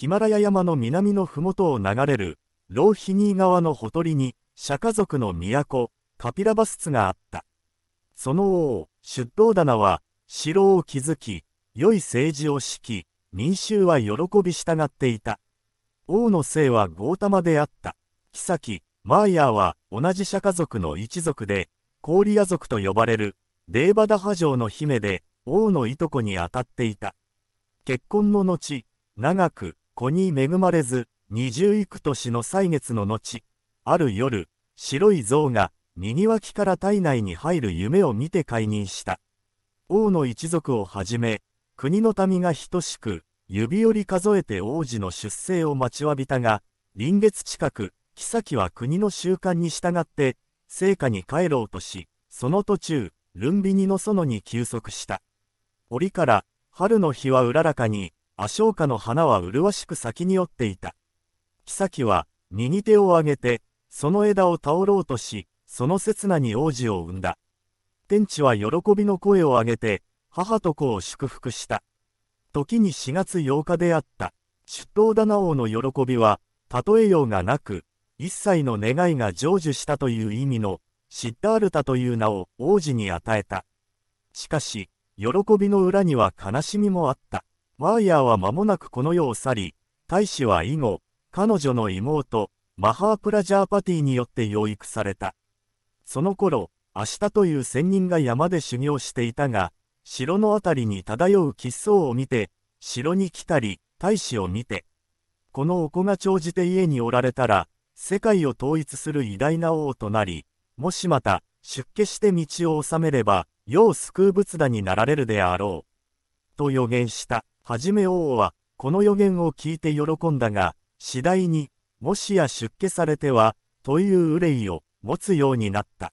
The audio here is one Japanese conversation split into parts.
ヒマラヤ山の南の麓を流れる、ローヒニー川のほとりに、釈迦族の都、カピラバスツがあった。その王、出頭棚は、城を築き、良い政治を敷き、民衆は喜び従っていた。王の姓はゴータマであった。妃、マーヤーは同じ釈迦族の一族で、コーリア族と呼ばれる、デーバダハ城の姫で、王のいとこに当たっていた。結婚の後、長く、子に恵まれず、二十幾年の歳月の後、ある夜、白い象が、右脇から体内に入る夢を見て解任した。王の一族をはじめ、国の民が等しく、指折り数えて王子の出生を待ちわびたが、臨月近く、妃は国の習慣に従って、聖火に帰ろうとし、その途中、ルンビニの園に休息した。折から、春の日はうららかに、アショウカの花は麗しく咲きに寄っていた。妃は、右手を上げて、その枝を倒ろうとし、その刹那に王子を産んだ。天地は喜びの声を上げて、母と子を祝福した。時に4月8日であった。出頭棚王の喜びは、例えようがなく、一切の願いが成就したという意味の、シッダールタという名を王子に与えた。しかし、喜びの裏には悲しみもあった。ワーヤーは間もなくこの世を去り、大使は以後、彼女の妹、マハープラジャーパティによって養育された。その頃、明日という仙人が山で修行していたが、城のあたりに漂う喫相を見て、城に来たり、大使を見て、このお子が長じて家におられたら、世界を統一する偉大な王となり、もしまた、出家して道を治めれば、世を救う仏陀になられるであろう。と予言した。はじめ王は、この予言を聞いて喜んだが、次第に、もしや出家されては、という憂いを持つようになった。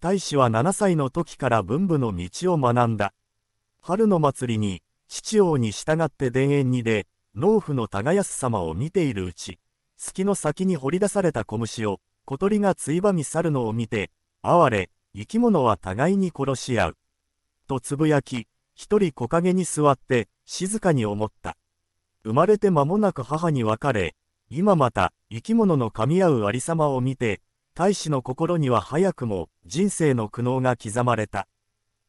大使は7歳の時から文武の道を学んだ。春の祭りに、父王に従って田園にで、農夫の耕す様を見ているうち、月の先に掘り出された小虫を、小鳥がついばみ去るのを見て、哀れ、生き物は互いに殺し合う。とつぶやき、一人木陰に座って、静かに思った。生まれて間もなく母に別れ、今また生き物の噛み合うありさまを見て、大使の心には早くも人生の苦悩が刻まれた。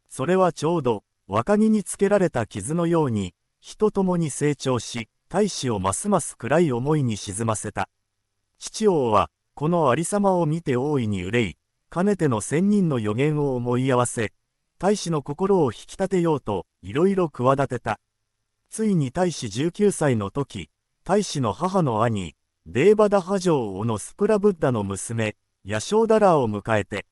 それはちょうど若木につけられた傷のように、人ともに成長し、大使をますます暗い思いに沈ませた。父王は、このありさまを見て大いに憂い、かねての仙人の予言を思い合わせ、大使の心を引き立てようと、いろいろ企てた。ついに大使19歳の時、大使の母の兄、デーバダハ城王のスプラブッダの娘、ヤショーダラーを迎えて、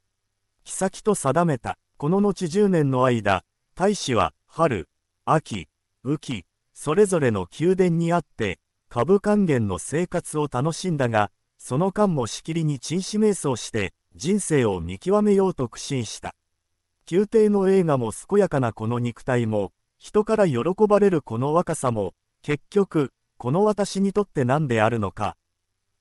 妃と定めた、この後10年の間、大使は、春、秋、雨季、それぞれの宮殿にあって、株還元の生活を楽しんだが、その間もしきりに陳死瞑想して、人生を見極めようと苦心した。宮廷の映画も健やかなこの肉体も、人から喜ばれるこの若さも、結局、この私にとって何であるのか。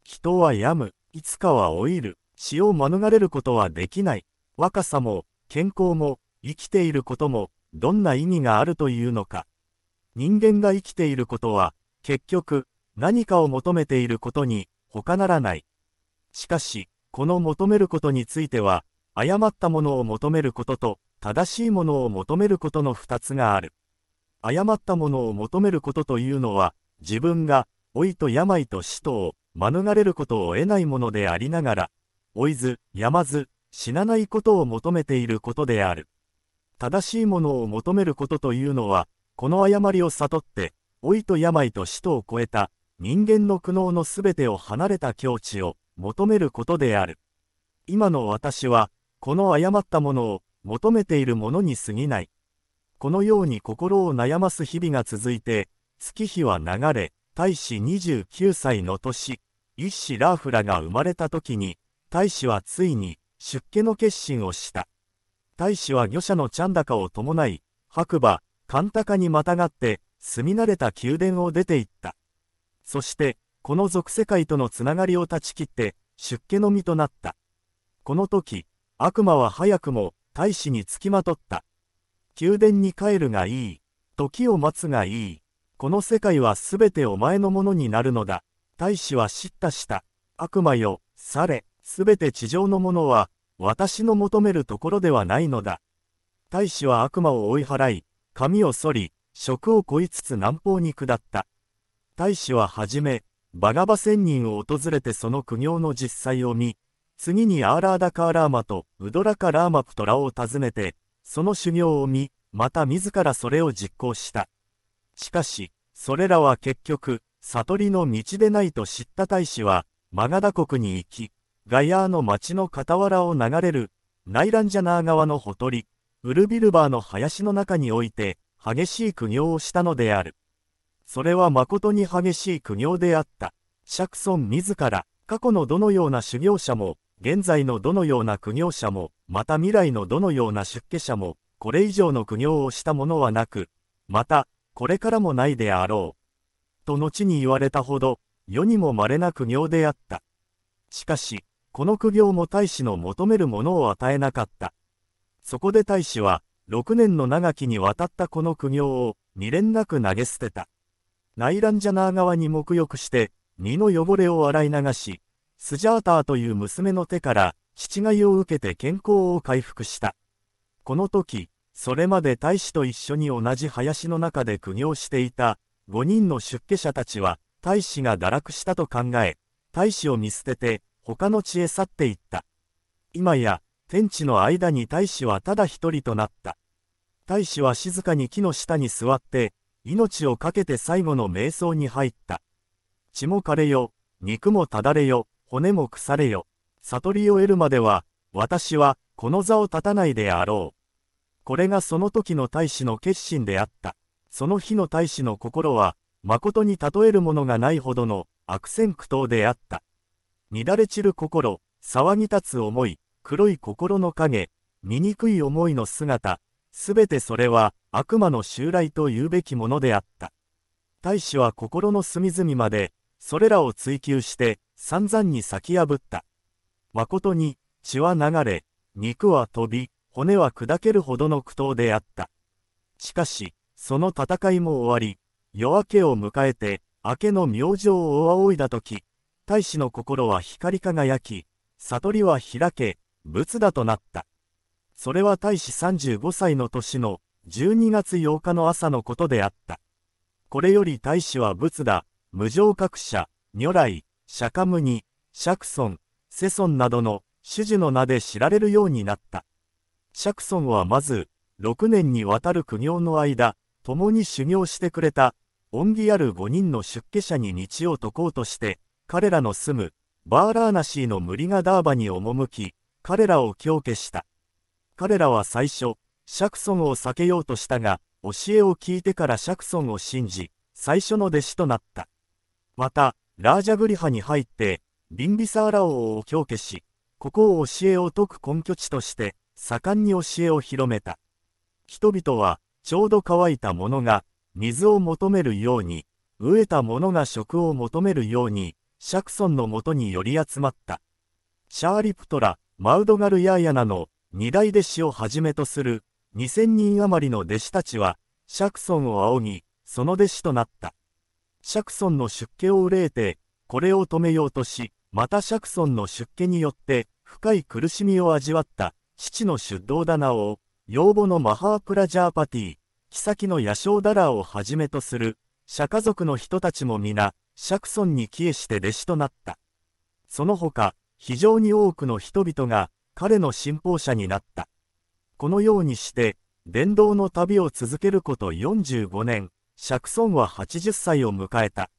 人は病む、いつかは老いる、死を免れることはできない。若さも、健康も、生きていることも、どんな意味があるというのか。人間が生きていることは、結局、何かを求めていることに、他ならない。しかし、この求めることについては、誤ったものを求めることと、正しいものを求めることの二つがある。誤ったものを求めることというのは、自分が、老いと病と死とを、免れることを得ないものでありながら、老いず、病まず、死なないことを求めていることである。正しいものを求めることというのは、この誤りを悟って、老いと病と死とを超えた、人間の苦悩のすべてを離れた境地を求めることである。今の私は、この誤ったものを求めているものに過ぎない。このように心を悩ます日々が続いて、月日は流れ、大使29歳の年、一子ラーフラが生まれた時に、大使はついに出家の決心をした。大使は御社のチャンダカを伴い、白馬、カンタカにまたがって、住み慣れた宮殿を出て行った。そして、この俗世界とのつながりを断ち切って、出家の身となった。この時、悪魔は早くも大使につきまとった。宮殿に帰るがいい。時を待つがいい。この世界はすべてお前のものになるのだ。大使は叱咤した。悪魔よ、され、すべて地上のものは、私の求めるところではないのだ。大使は悪魔を追い払い、髪を剃り、職をこいつつ南方に下った。大使ははじめ、バガバ仙人を訪れてその苦行の実際を見、次にアーラーダカーラーマとウドラカラーマプトラを訪ねて、その修行を見、また自らそれを実行した。しかし、それらは結局、悟りの道でないと知った大使は、マガダ国に行き、ガヤーの町の傍らを流れる、ナイランジャナー川のほとり、ウルビルバーの林の中において、激しい苦行をしたのである。それは誠に激しい苦行であった。シャクソン自ら、過去のどのような修行者も、現在のどのような苦行者も、また未来のどのような出家者も、これ以上の苦行をしたものはなく、また、これからもないであろう。と後に言われたほど、世にも稀な苦行であった。しかし、この苦行も大使の求めるものを与えなかった。そこで大使は、6年の長きにわたったこの苦行を、未練なく投げ捨てた。ナイランジャナー側に沐浴して、身の汚れを洗い流し、スジャーターという娘の手から、父がいを受けて健康を回復した。この時、それまで大使と一緒に同じ林の中で苦行していた、5人の出家者たちは、大使が堕落したと考え、大使を見捨てて、他の地へ去っていった。今や、天地の間に大使はただ一人となった。大使は静かに木の下に座って、命を懸けて最後の瞑想に入った。血も枯れよ、肉もただれよ、骨も腐れよ。悟りを得るまでは、私は、この座を立たないであろう。これがその時の大使の決心であった。その日の大使の心は、誠に例えるものがないほどの悪戦苦闘であった。乱れ散る心、騒ぎ立つ思い、黒い心の影、醜い思いの姿、すべてそれは悪魔の襲来と言うべきものであった。大使は心の隅々まで、それらを追求して散々に咲き破った。誠に血は流れ、肉は飛び、骨は砕けるほどの苦闘であった。しかし、その戦いも終わり、夜明けを迎えて、明けの明星を仰いだとき、大使の心は光り輝き、悟りは開け、仏だとなった。それは大使35歳の年の12月8日の朝のことであった。これより大使は仏だ、無常覚者、如来、釈迦牟尼、釈尊、世尊などの主樹の名で知られるようになった。釈尊はまず、6年にわたる苦行の間、共に修行してくれた、恩義ある5人の出家者に道を説こうとして、彼らの住む、バーラーナシーのムリガダーバに赴き、彼らを強化した。彼らは最初、シャクソンを避けようとしたが、教えを聞いてからシャクソンを信じ、最初の弟子となった。また、ラージャグリハに入って、ビンビサーラ王を強化し、ここを教えを説く根拠地として、盛んに教えを広めた。人々は、ちょうど乾いたものが、水を求めるように、飢えたものが食を求めるように、シャクソンのもとに寄り集まった。シャーリプトラ、マウドガルヤーヤナの二大弟子をはじめとする2000人余りの弟子たちは、シャクソンを仰ぎ、その弟子となった。シャクソンの出家を憂えて、これを止めようとし、またシャクソンの出家によって、深い苦しみを味わった父の出道棚王、養母のマハープラジャーパティ、妃の野生ダラーをはじめとする、釈迦族の人たちも皆、シャクソンに帰依して弟子となった。その他、非常に多くの人々が彼の信奉者になった。このようにして、伝道の旅を続けること45年、釈尊は80歳を迎えた。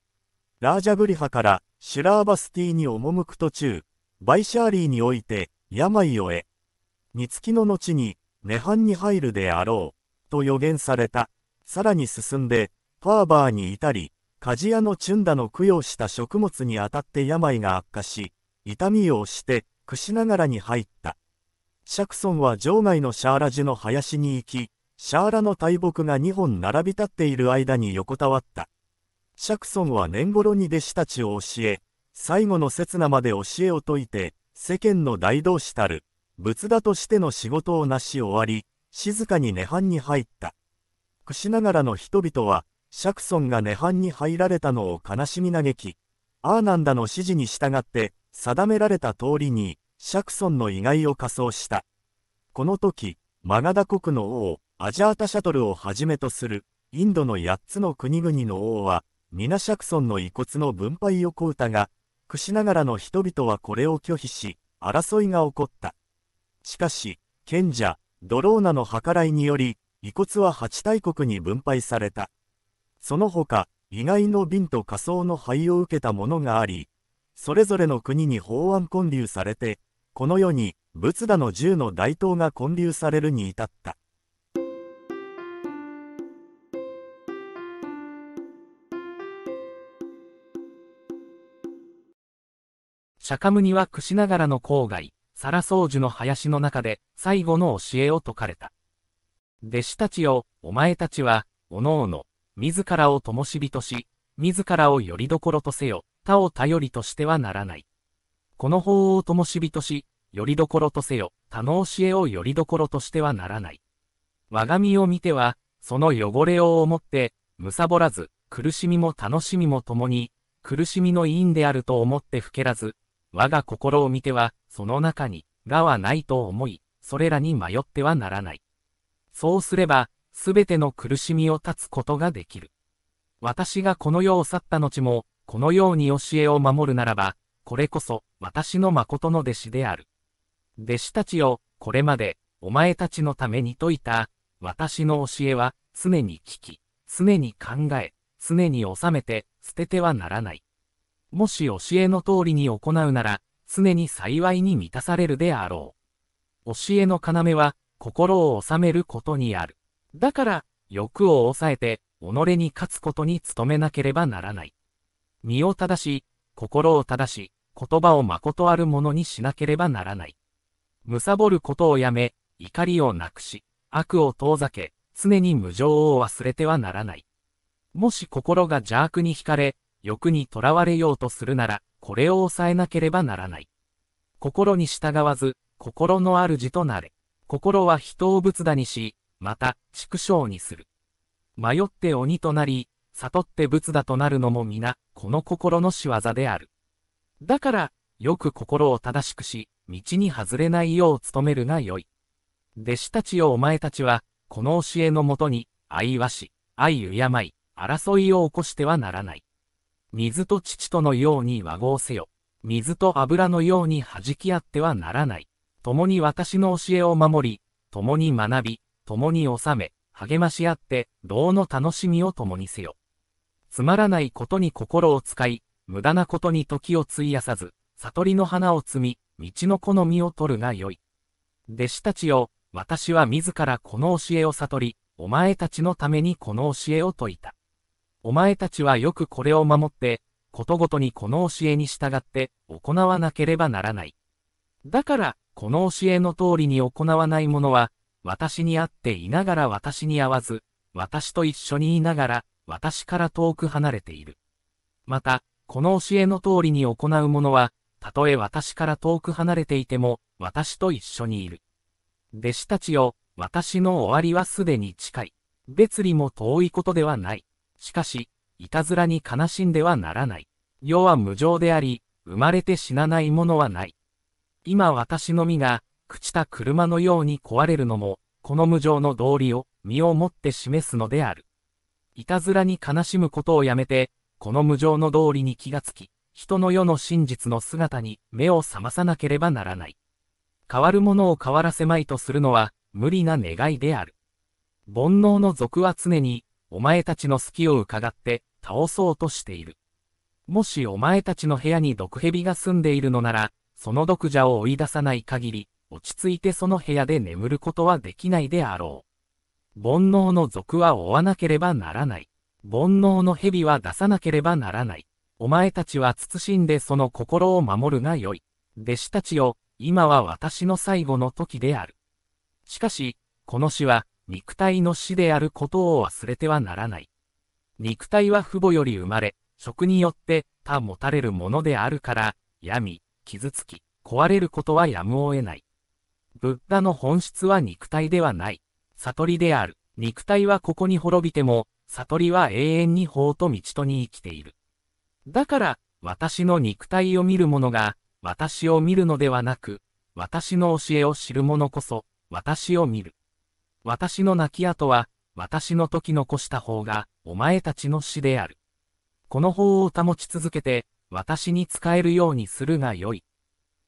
ラージャグリハからシュラーバスティに赴く途中、バイシャーリーにおいて病を得、三月の後に涅槃に入るであろう、と予言された。さらに進んで、パーバーに至り、鍛冶屋のチュンダの供養した食物にあたって病が悪化し、痛みを押して、串ながらに入った。シャクソンは場外のシャーラジュの林に行き、シャーラの大木が2本並び立っている間に横たわった。シャクソンは年頃に弟子たちを教え、最後の刹那まで教えを説いて、世間の大同士たる、仏陀としての仕事をなし終わり、静かに涅槃に入った。串ながらの人々は、シャクソンが涅槃に入られたのを悲しみ嘆き、アーナンダの指示に従って、定められた通りに、シャクソンの意外を仮装した。この時、マガダ国の王、アジャータシャトルをはじめとする、インドの8つの国々の王は、皆シャクソンの遺骨の分配を請うたが、くしながらの人々はこれを拒否し、争いが起こった。しかし、賢者、ドローナの計らいにより、遺骨は八大国に分配された。その他、意外の瓶と仮想の灰を受けたものがあり、それぞれの国に法案建立されて、この世に仏陀の十の大刀が建立されるに至った。釈迦牟尼は串ながらの郊外、サラソージュの林の中で最後の教えを説かれた。弟子たちよ、お前たちは、おのおの、自らを灯火とし、自らをよりどころとせよ、他を頼りとしてはならない。この法を灯火とし、よりどころとせよ、他の教えをよりどころとしてはならない。我が身を見ては、その汚れを思って、むさぼらず、苦しみも楽しみも共に、苦しみの因であると思ってふけらず、我が心を見ては、その中に、がはないと思い、それらに迷ってはならない。そうすれば、すべての苦しみを断つことができる。私がこの世を去った後も、このように教えを守るならば、これこそ、私の誠の弟子である。弟子たちを、これまで、お前たちのために説いた、私の教えは、常に聞き、常に考え、常に収めて、捨ててはならない。もし教えの通りに行うなら、常に幸いに満たされるであろう。教えの要は、心を収めることにある。だから、欲を抑えて、己に勝つことに努めなければならない。身を正し、心を正し、言葉を誠あるものにしなければならない。貪ることをやめ、怒りをなくし、悪を遠ざけ、常に無情を忘れてはならない。もし心が邪悪に惹かれ、欲に囚われようとするなら、これを抑えなければならない。心に従わず、心の主となれ。心は人を仏陀にし、また、畜生にする。迷って鬼となり、悟って仏陀となるのも皆、この心の仕業である。だから、よく心を正しくし、道に外れないよう努めるがよい。弟子たちよお前たちは、この教えのもとに、愛わし、愛敬い、争いを起こしてはならない。水と父とのように和合せよ。水と油のように弾き合ってはならない。共に私の教えを守り、共に学び、共に収め、励まし合って、道の楽しみを共にせよ。つまらないことに心を使い、無駄なことに時を費やさず、悟りの花を摘み、道の好みを取るがよい。弟子たちよ、私は自らこの教えを悟り、お前たちのためにこの教えを説いた。お前たちはよくこれを守って、ことごとにこの教えに従って行わなければならない。だから、この教えの通りに行わない者は、私に会っていながら私に会わず、私と一緒にいながら、私から遠く離れている。また、この教えの通りに行う者は、たとえ私から遠く離れていても、私と一緒にいる。弟子たちよ、私の終わりはすでに近い。別離も遠いことではない。しかし、いたずらに悲しんではならない。世は無常であり、生まれて死なないものはない。今私の身が、朽ちた車のように壊れるのも、この無常の道理を身をもって示すのである。いたずらに悲しむことをやめて、この無常の道理に気がつき、人の世の真実の姿に目を覚まさなければならない。変わるものを変わらせまいとするのは無理な願いである。煩悩の俗は常にお前たちの隙を伺って倒そうとしている。もしお前たちの部屋に毒蛇が住んでいるのなら、その毒蛇を追い出さない限り、落ち着いてその部屋で眠ることはできないであろう。煩悩の賊は追わなければならない。煩悩の蛇は出さなければならない。お前たちは慎んでその心を守るがよい。弟子たちよ、今は私の最後の時である。しかし、この死は、肉体の死であることを忘れてはならない。肉体は父母より生まれ、食によって他持たれるものであるから、病み、傷つき、壊れることはやむを得ない。ブッダの本質は肉体ではない。悟りである。肉体はここに滅びても、悟りは永遠に法と道とに生きている。だから、私の肉体を見る者が、私を見るのではなく、私の教えを知る者こそ、私を見る。私の亡き後は、私の時残した方が、お前たちの死である。この法を保ち続けて、私に使えるようにするがよい。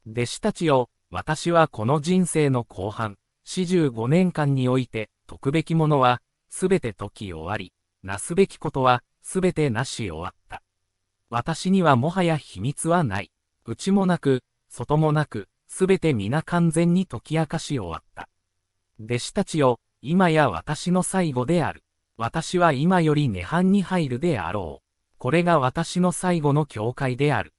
弟子たちよ、私はこの人生の後半、四十五年間において、解くべきものは、すべて解き終わり、なすべきことは、すべてなし終わった。私にはもはや秘密はない。内もなく、外もなく、すべて皆完全に解き明かし終わった。弟子たちよ、今や私の最後である。私は今より涅槃に入るであろう。これが私の最後の教会である。